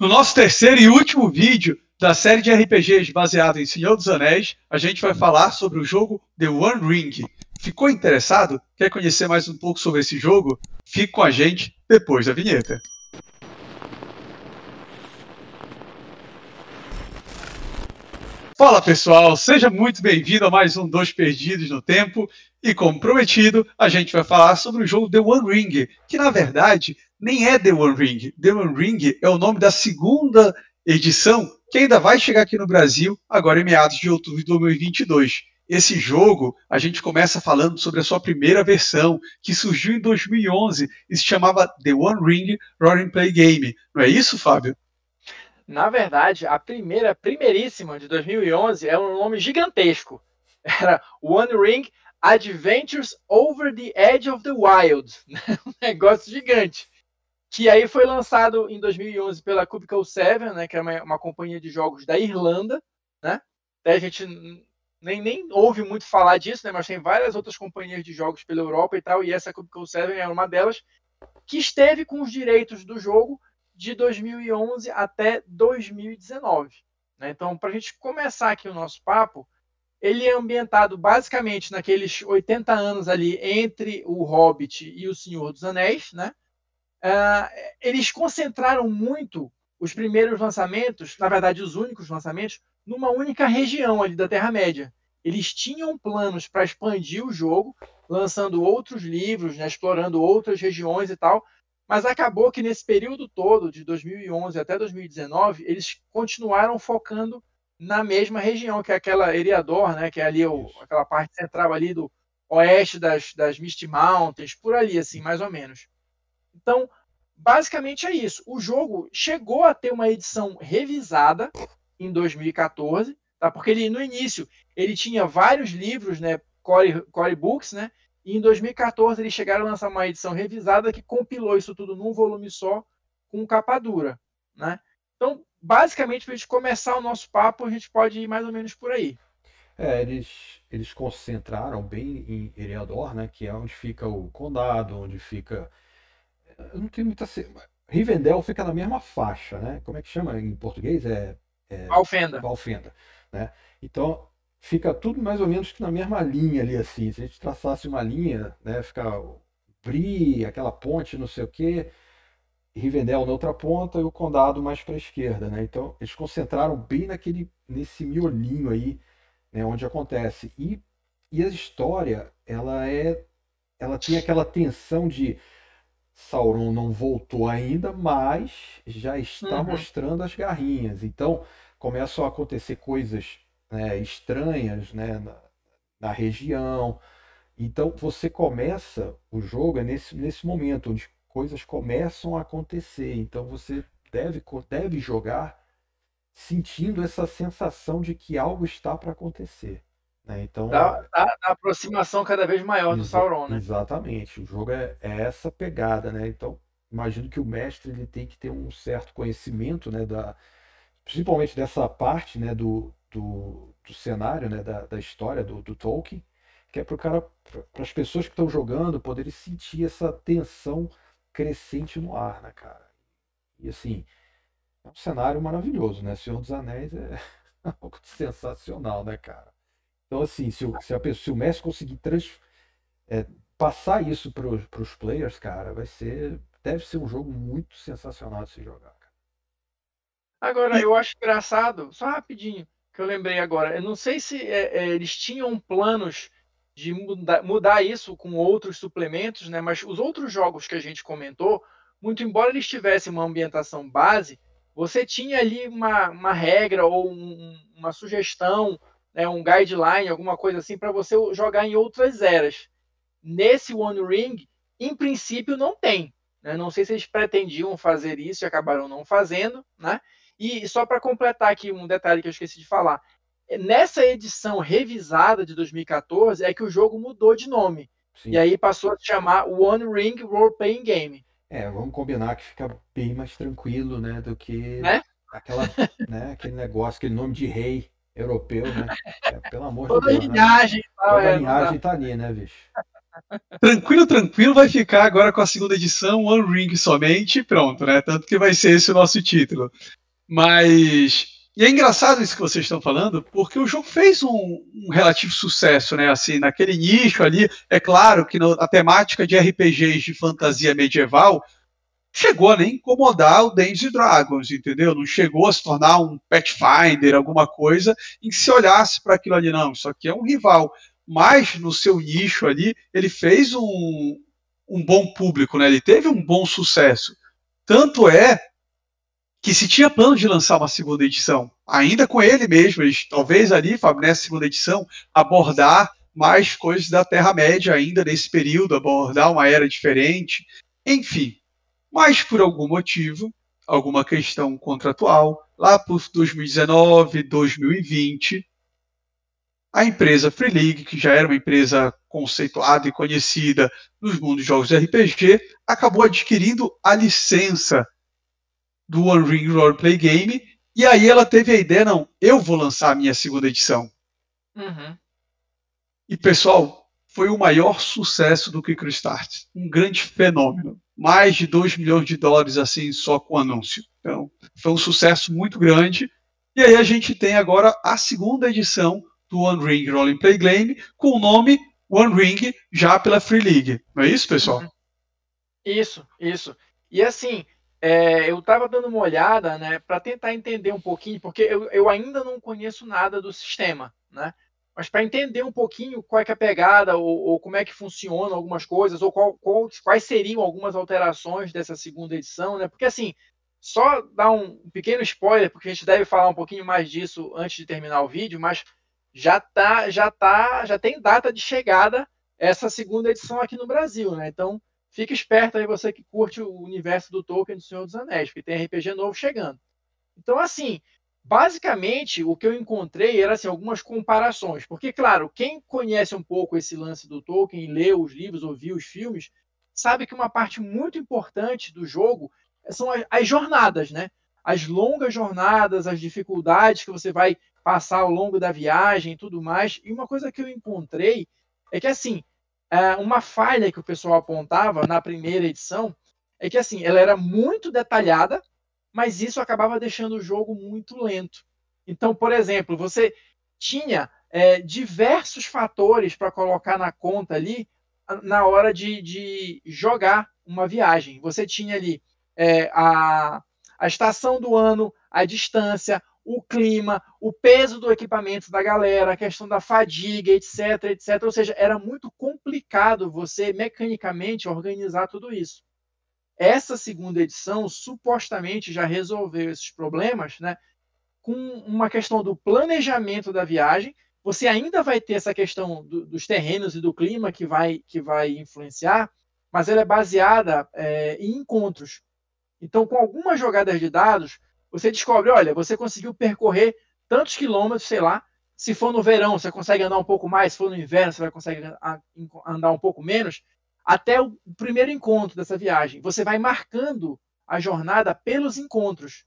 No nosso terceiro e último vídeo da série de RPGs baseado em Senhor dos Anéis, a gente vai falar sobre o jogo The One Ring. Ficou interessado? Quer conhecer mais um pouco sobre esse jogo? Fique com a gente depois da vinheta. Fala pessoal, seja muito bem-vindo a mais um Dois Perdidos no Tempo. E como prometido, a gente vai falar sobre o jogo The One Ring, que na verdade nem é The One Ring. The One Ring é o nome da segunda edição que ainda vai chegar aqui no Brasil agora em meados de outubro de 2022. Esse jogo, a gente começa falando sobre a sua primeira versão, que surgiu em 2011 e se chamava The One Ring Roll Play Game. Não é isso, Fábio? Na verdade, a primeira, primeiríssima de 2011 é um nome gigantesco. Era One Ring Adventures Over the Edge of the Wild. um negócio gigante que aí foi lançado em 2011 pela Cubicle 7, né, que é uma, uma, companhia de jogos da Irlanda, né? a gente nem, nem ouve muito falar disso, né, mas tem várias outras companhias de jogos pela Europa e tal, e essa Cubicle 7 é uma delas, que esteve com os direitos do jogo de 2011 até 2019. Né? Então, para a gente começar aqui o nosso papo, ele é ambientado basicamente naqueles 80 anos ali entre o Hobbit e o Senhor dos Anéis, né? Uh, eles concentraram muito os primeiros lançamentos, na verdade, os únicos lançamentos, numa única região ali da Terra-média. Eles tinham planos para expandir o jogo, lançando outros livros, né, explorando outras regiões e tal, mas acabou que nesse período todo, de 2011 até 2019, eles continuaram focando na mesma região, que é aquela Eriador, né, que é ali o, aquela parte central ali do oeste das, das Misty Mountains, por ali, assim, mais ou menos. Então, basicamente é isso. O jogo chegou a ter uma edição revisada em 2014, tá? Porque ele no início ele tinha vários livros, né, core, core books, né? E em 2014 eles chegaram a lançar uma edição revisada que compilou isso tudo num volume só com capa dura, né? Então, basicamente, para a gente começar o nosso papo, a gente pode ir mais ou menos por aí. É, eles, eles concentraram bem em Eriador, né? Que é onde fica o condado, onde fica eu não tenho muita. Rivendell fica na mesma faixa, né? Como é que chama em português? É. é... Valfenda. Valfenda. Né? Então, fica tudo mais ou menos que na mesma linha ali, assim. Se a gente traçasse uma linha, né? Fica Bri, aquela ponte, não sei o quê. Rivendell na outra ponta e o condado mais para a esquerda, né? Então, eles concentraram bem naquele, nesse miolinho aí, né? Onde acontece. E, e a história, ela é. Ela tem aquela tensão de Sauron não voltou ainda, mas já está uhum. mostrando as garrinhas. Então começam a acontecer coisas né, estranhas né, na, na, região. Então você começa o jogo é nesse, nesse momento onde coisas começam a acontecer. Então você deve, deve jogar sentindo essa sensação de que algo está para acontecer. Né? Então, da, aproximação cada vez maior do Sauron, né? Exatamente. O jogo é, é, essa pegada, né? Então, imagino que o mestre ele tem que ter um certo conhecimento, né? Da, principalmente dessa parte, né? Do, do, do cenário, né? Da, da história do, do Tolkien, que é para cara, para as pessoas que estão jogando poderem sentir essa tensão crescente no ar, né, cara? E assim, é um cenário maravilhoso, né? Senhor dos Anéis é algo sensacional, né, cara? Então, assim, se o, se a pessoa, se o Messi conseguir trans, é, passar isso para os players, cara, vai ser. Deve ser um jogo muito sensacional de se jogar. Cara. Agora, eu acho engraçado, só rapidinho, que eu lembrei agora. Eu não sei se é, é, eles tinham planos de mudar, mudar isso com outros suplementos, né? Mas os outros jogos que a gente comentou, muito embora eles tivessem uma ambientação base, você tinha ali uma, uma regra ou um, uma sugestão né, um guideline, alguma coisa assim, para você jogar em outras eras. Nesse One Ring, em princípio, não tem. Né? Não sei se eles pretendiam fazer isso e acabaram não fazendo. Né? E só para completar aqui um detalhe que eu esqueci de falar. Nessa edição revisada de 2014 é que o jogo mudou de nome. Sim. E aí passou a se chamar One Ring Role Playing Game. É, vamos combinar que fica bem mais tranquilo, né, do que né? aquela, né, aquele negócio, aquele nome de rei europeu, né? É, pelo amor Toda de Deus. Linhagem, né? Toda é, linhagem tá ali, né, bicho? tranquilo, tranquilo, vai ficar agora com a segunda edição, One Ring somente, pronto, né? Tanto que vai ser esse o nosso título. Mas. E é engraçado isso que vocês estão falando, porque o jogo fez um, um relativo sucesso, né? Assim, naquele nicho ali. É claro que no, a temática de RPGs de fantasia medieval chegou a nem incomodar o Dungeons Dragons, entendeu? Não chegou a se tornar um Pathfinder, alguma coisa, em que se olhasse para aquilo ali, não, isso aqui é um rival. Mas no seu nicho ali, ele fez um, um bom público, né? Ele teve um bom sucesso. Tanto é que se tinha plano de lançar uma segunda edição, ainda com ele mesmo, eles, talvez ali, Fábio, nessa segunda edição, abordar mais coisas da Terra-média ainda nesse período, abordar uma era diferente, enfim. Mas por algum motivo, alguma questão contratual, lá por 2019, 2020, a empresa Free League, que já era uma empresa conceituada e conhecida nos mundos de jogos de RPG, acabou adquirindo a licença do One Ring Roleplay Game, e aí ela teve a ideia, não, eu vou lançar a minha segunda edição. Uhum. E pessoal, foi o maior sucesso do Kickstarter, um grande fenômeno mais de 2 milhões de dólares assim só com o anúncio. Então, foi um sucesso muito grande. E aí a gente tem agora a segunda edição do One Ring Rolling Play Game com o nome One Ring já pela Free League. Não é isso, pessoal? Uhum. Isso, isso. E assim, é, eu estava dando uma olhada, né, para tentar entender um pouquinho, porque eu, eu ainda não conheço nada do sistema, né? Mas para entender um pouquinho qual é, é a pegada, ou, ou, como é que funcionam algumas coisas, ou qual, qual, quais seriam algumas alterações dessa segunda edição, né? Porque assim, só dar um pequeno spoiler, porque a gente deve falar um pouquinho mais disso antes de terminar o vídeo, mas já tá, já tá, já tem data de chegada essa segunda edição aqui no Brasil, né? Então, fique esperto aí você que curte o universo do Tolkien do Senhor dos Anéis, porque tem RPG novo chegando. Então, assim, Basicamente, o que eu encontrei era assim, algumas comparações, porque, claro, quem conhece um pouco esse lance do Tolkien, leu os livros, ouviu os filmes, sabe que uma parte muito importante do jogo são as, as jornadas, né? As longas jornadas, as dificuldades que você vai passar ao longo da viagem e tudo mais. E uma coisa que eu encontrei é que, assim, é, uma falha que o pessoal apontava na primeira edição é que, assim, ela era muito detalhada, mas isso acabava deixando o jogo muito lento. Então, por exemplo, você tinha é, diversos fatores para colocar na conta ali na hora de, de, jogar uma viagem. Você tinha ali é, a, a estação do ano, a distância, o clima, o peso do equipamento da galera, a questão da fadiga, etc, etc. Ou seja, era muito complicado você mecanicamente organizar tudo isso. Essa segunda edição supostamente já resolveu esses problemas, né? Com uma questão do planejamento da viagem. Você ainda vai ter essa questão do, dos terrenos e do clima que vai, que vai influenciar, mas ela é baseada é, em encontros. Então, com algumas jogadas de dados, você descobre, olha, você conseguiu percorrer tantos quilômetros, sei lá. Se for no verão, você consegue andar um pouco mais. Se for no inverno, você vai conseguir andar um pouco menos até o primeiro encontro dessa viagem. Você vai marcando a jornada pelos encontros.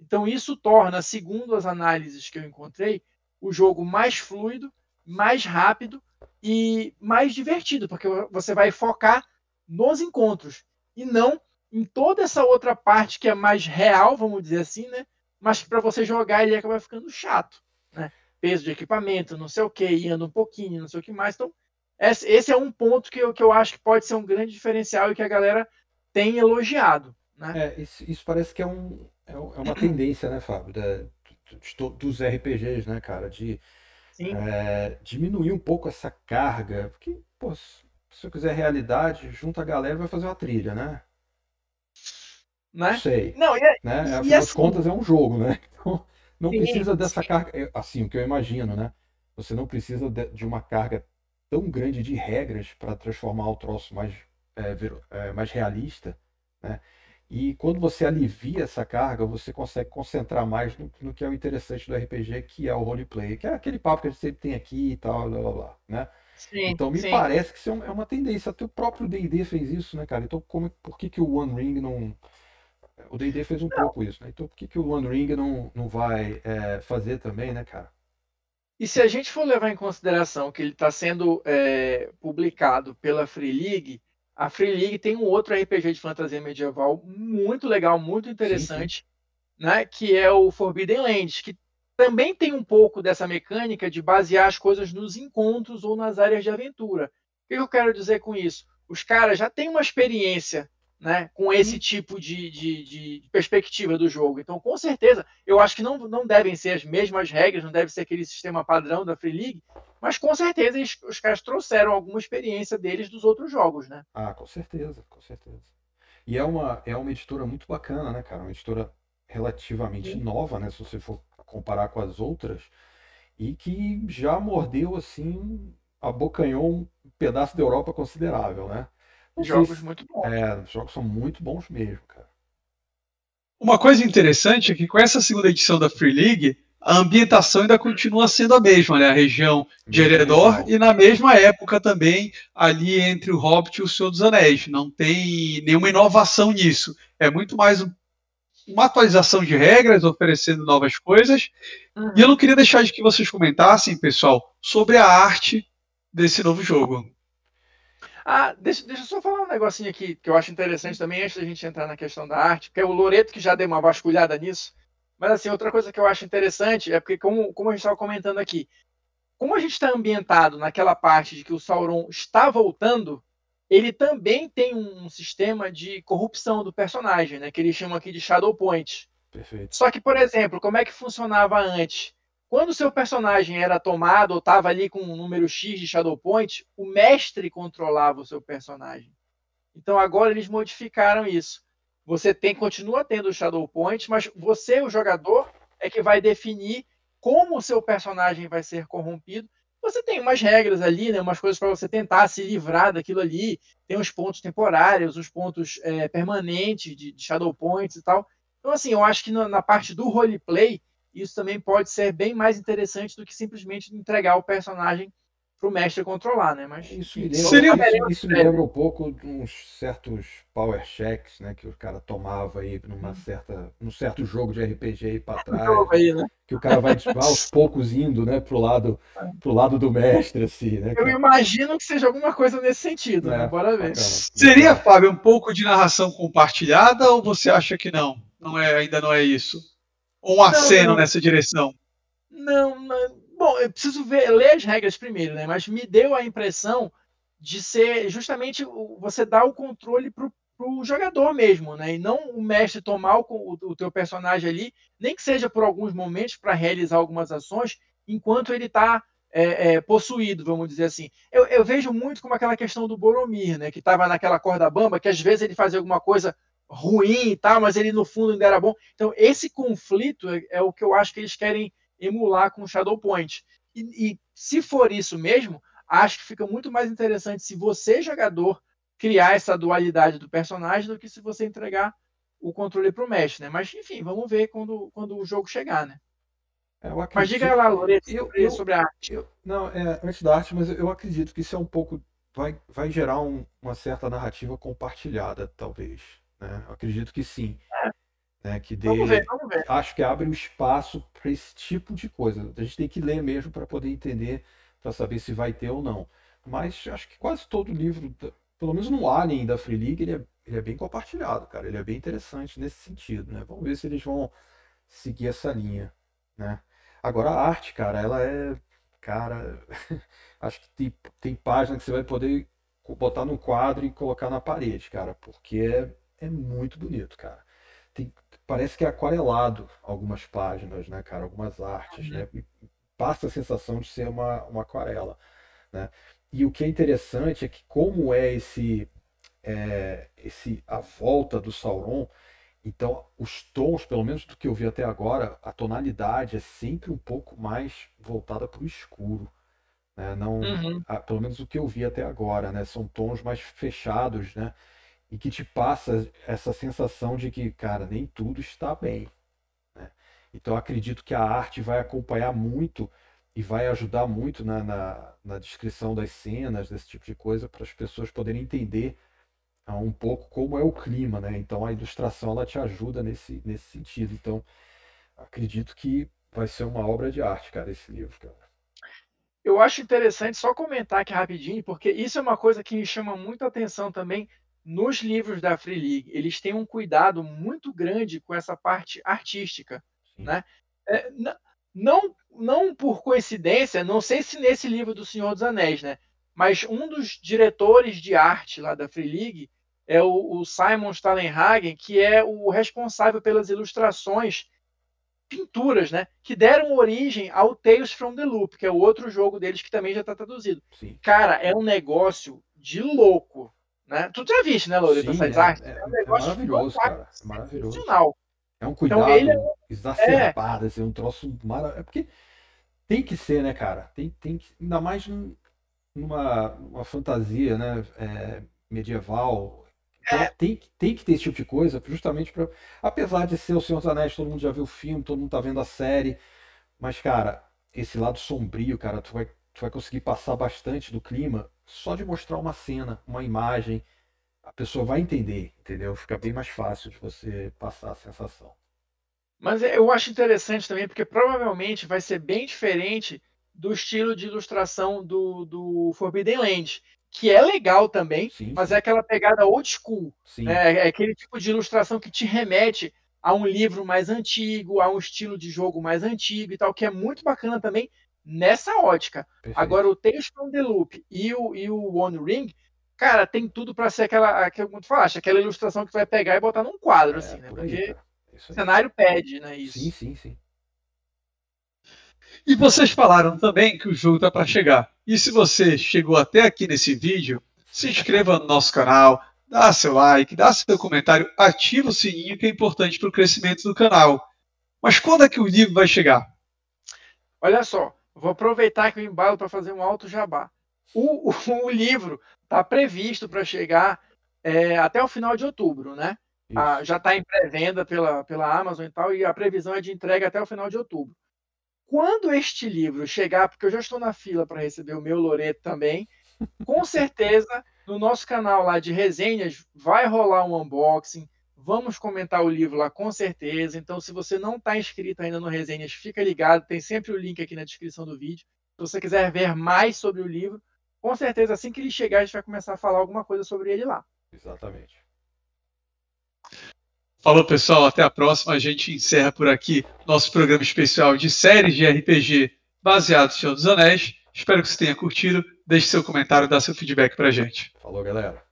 Então, isso torna, segundo as análises que eu encontrei, o jogo mais fluido, mais rápido e mais divertido, porque você vai focar nos encontros e não em toda essa outra parte que é mais real, vamos dizer assim, né? Mas que para você jogar ele acaba ficando chato, né? Peso de equipamento, não sei o que, anda um pouquinho, não sei o que mais. Então, esse é um ponto que eu, que eu acho que pode ser um grande diferencial e que a galera tem elogiado. Né? É, isso, isso parece que é, um, é, é uma tendência, né, Fábio, da, dos RPGs, né, cara, de é, diminuir um pouco essa carga, porque, pô, se eu quiser realidade, junta a galera e vai fazer uma trilha, né? Né? Não sei. Não, e, né? Afinal e assim, contas é um jogo, né? Então, não sim, precisa dessa sim. carga, é, assim, o que eu imagino, né? Você não precisa de, de uma carga tão grande de regras para transformar o troço mais, é, é, mais realista, né? E quando você alivia essa carga, você consegue concentrar mais no, no, que é o interessante do RPG, que é o roleplay, que é aquele papo que a gente sempre tem aqui e tal, blá blá blá, né? Sim, então me sim. parece que isso é uma tendência. Até o próprio D&D fez isso, né, cara? Então como, por que, que o One Ring não... O D&D fez um não. pouco isso, né? Então por que, que o One Ring não, não vai é, fazer também, né, cara? E se a gente for levar em consideração que ele está sendo é, publicado pela Free League, a Free League tem um outro RPG de fantasia medieval muito legal, muito interessante, sim, sim. Né, que é o Forbidden Lands, que também tem um pouco dessa mecânica de basear as coisas nos encontros ou nas áreas de aventura. O que eu quero dizer com isso? Os caras já têm uma experiência né, com esse uhum. tipo de, de, de, perspectiva do jogo. Então, com certeza, eu acho que não, não devem ser as mesmas regras, não deve ser aquele sistema padrão da Free League, mas com certeza eles, os caras trouxeram alguma experiência deles dos outros jogos, né? Ah, com certeza, com certeza. E é uma, é uma editora muito bacana, né, cara? Uma editora relativamente Sim. nova, né? Se você for comparar com as outras, e que já mordeu, assim, abocanhou um pedaço da Europa considerável, né? Jogos muito bons. É, os jogos são muito bons mesmo, cara. Uma coisa interessante é que com essa segunda edição da Free League, a ambientação ainda continua sendo a mesma, né? A região de Eredor e na mesma época também ali entre o Hobbit e o Senhor dos Anéis. Não tem nenhuma inovação nisso. É muito mais uma atualização de regras, oferecendo novas coisas. Uhum. E eu não queria deixar de que vocês comentassem, pessoal, sobre a arte desse novo jogo. Ah, deixa, deixa eu só falar um negocinho aqui que eu acho interessante também, antes da gente entrar na questão da arte, porque é o Loreto que já deu uma vasculhada nisso. Mas, assim, outra coisa que eu acho interessante é porque, como, como a gente estava comentando aqui, como a gente está ambientado naquela parte de que o Sauron está voltando, ele também tem um sistema de corrupção do personagem, né? Que eles chamam aqui de Shadow Point. Perfeito. Só que, por exemplo, como é que funcionava antes? Quando seu personagem era tomado ou estava ali com um número X de Shadow Point, o mestre controlava o seu personagem. Então agora eles modificaram isso. Você tem, continua tendo o Shadow Point, mas você, o jogador, é que vai definir como o seu personagem vai ser corrompido. Você tem umas regras ali, né, umas coisas para você tentar se livrar daquilo ali. Tem os pontos temporários, os pontos é, permanentes de, de, Shadow Points e tal. Então, assim, eu acho que na, na parte do roleplay, isso também pode ser bem mais interessante do que simplesmente entregar o personagem para o mestre controlar, né? Mas isso me lembra, Seria... isso, isso me lembra um pouco de uns certos power checks, né? Que o cara tomava aí numa certa, num certo jogo de RPG para trás, aí, né? que o cara vai aos poucos indo, né? Pro lado, pro lado do mestre, assim, né? Eu imagino que seja alguma coisa nesse sentido, né? é, né? Bora ver. Bacana. Seria, Fábio, um pouco de narração compartilhada ou você acha que não? Não é, ainda não é isso? Ou um aceno não, nessa direção? Não, não, Bom, eu preciso ver, ler as regras primeiro, né? Mas me deu a impressão de ser justamente você dar o controle pro, pro jogador mesmo, né? E não o mestre tomar o, o, teu personagem ali, nem que seja por alguns momentos para realizar algumas ações, enquanto ele está é, é, possuído, vamos dizer assim. Eu, eu, vejo muito como aquela questão do Boromir, né? Que estava naquela corda bamba, que às vezes ele fazia alguma coisa ruim e tal, mas ele no fundo ainda era bom. Então, esse conflito é, é o que eu acho que eles querem emular com o Shadow Point. E, e, se for isso mesmo, acho que fica muito mais interessante se você, jogador, criar essa dualidade do personagem do que se você entregar o controle para o mestre, né? Mas enfim, vamos ver quando, quando o jogo chegar, né? É, Mas diga lá, Lourenço, sobre, eu, sobre, a arte. Eu, não, é, antes da arte, mas eu acredito que isso é um pouco. Vai, vai gerar um, uma certa narrativa compartilhada, talvez. Né? Eu acredito que sim. É. Né? Que dê, vamos ver, vamos ver. Acho que abre um espaço para esse tipo de coisa. A gente tem que ler mesmo para poder entender, para saber se vai ter ou não. Mas acho que quase todo livro, pelo menos no Alien da Free League, ele é, ele é bem compartilhado, cara. Ele é bem interessante nesse sentido, né? Vamos ver se eles vão seguir essa linha, né? Agora a arte, cara, ela é, cara, acho que tem, tem página que você vai poder botar no quadro e colocar na parede, cara, porque é é muito bonito, cara. Tem, parece que é aquarelado algumas páginas, né, cara? Algumas artes, né? E passa a sensação de ser uma, uma aquarela, né? E o que é interessante é que como é esse é, esse a volta do Sauron, então os tons, pelo menos do que eu vi até agora, a tonalidade é sempre um pouco mais voltada para o escuro, né? Não, uhum. a, pelo menos o que eu vi até agora, né? São tons mais fechados, né? E que te passa essa sensação de que, cara, nem tudo está bem. Né? Então acredito que a arte vai acompanhar muito e vai ajudar muito na, na, na descrição das cenas, desse tipo de coisa, para as pessoas poderem entender uh, um pouco como é o clima, né? Então a ilustração ela te ajuda nesse, nesse sentido. Então acredito que vai ser uma obra de arte, cara, esse livro, cara. eu acho interessante só comentar aqui rapidinho, porque isso é uma coisa que me chama muito atenção também nos livros da Free League. Eles têm um cuidado muito grande com essa parte artística, né? É, não, não por coincidência, não sei se nesse livro do Senhor dos Anéis, né? Mas um dos diretores de arte lá da Free League é o, o Simon Stalenhagen, que é o responsável pelas ilustrações pinturas, né, que deram origem ao Tales from the Loop, que é o outro jogo deles que também já está traduzido. Sim. Cara, é um negócio de louco, né? Tu já viste, né, Loreta, essas é, artes? É, é, um é negócio é maravilhoso, cara. É maravilhoso. É um então, cuidado então, ele é... exacerbado, é... assim, um troço maravilhoso. É porque tem que ser, né, cara? Tem, tem que... Ainda mais numa, numa fantasia, né, é, medieval, então, é. tem, tem que ter esse tipo de coisa, justamente para. Apesar de ser o Senhor dos Anéis, todo mundo já viu o filme, todo mundo tá vendo a série. Mas, cara, esse lado sombrio, cara, tu vai, tu vai conseguir passar bastante do clima só de mostrar uma cena, uma imagem. A pessoa vai entender, entendeu? Fica bem mais fácil de você passar a sensação. Mas é, eu acho interessante também, porque provavelmente vai ser bem diferente do estilo de ilustração do, do Forbidden Land que é legal também, sim, mas é aquela pegada old school. Né? É aquele tipo de ilustração que te remete a um livro mais antigo, a um estilo de jogo mais antigo e tal, que é muito bacana também nessa ótica. Perfeito. Agora, o Tales from the Loop e o, e o One Ring, cara, tem tudo para ser aquela, aquela, como tu falaste, aquela ilustração que tu vai pegar e botar num quadro, é, assim, né? Porque o cenário pede, né? Isso. Sim, sim, sim. E vocês falaram também que o jogo está para chegar. E se você chegou até aqui nesse vídeo, se inscreva no nosso canal, dá seu like, dá seu comentário, ativa o sininho que é importante para o crescimento do canal. Mas quando é que o livro vai chegar? Olha só, vou aproveitar que eu embalo para fazer um alto jabá. O, o, o livro está previsto para chegar é, até o final de outubro, né? Ah, já está em pré-venda pela, pela Amazon e tal, e a previsão é de entrega até o final de outubro. Quando este livro chegar, porque eu já estou na fila para receber o meu Loreto também, com certeza no nosso canal lá de resenhas vai rolar um unboxing. Vamos comentar o livro lá com certeza. Então, se você não está inscrito ainda no Resenhas, fica ligado. Tem sempre o link aqui na descrição do vídeo. Se você quiser ver mais sobre o livro, com certeza assim que ele chegar, a gente vai começar a falar alguma coisa sobre ele lá. Exatamente. Falou, pessoal. Até a próxima. A gente encerra por aqui nosso programa especial de séries de RPG baseado no Senhor dos Anéis. Espero que você tenha curtido. Deixe seu comentário, dá seu feedback pra gente. Falou, galera.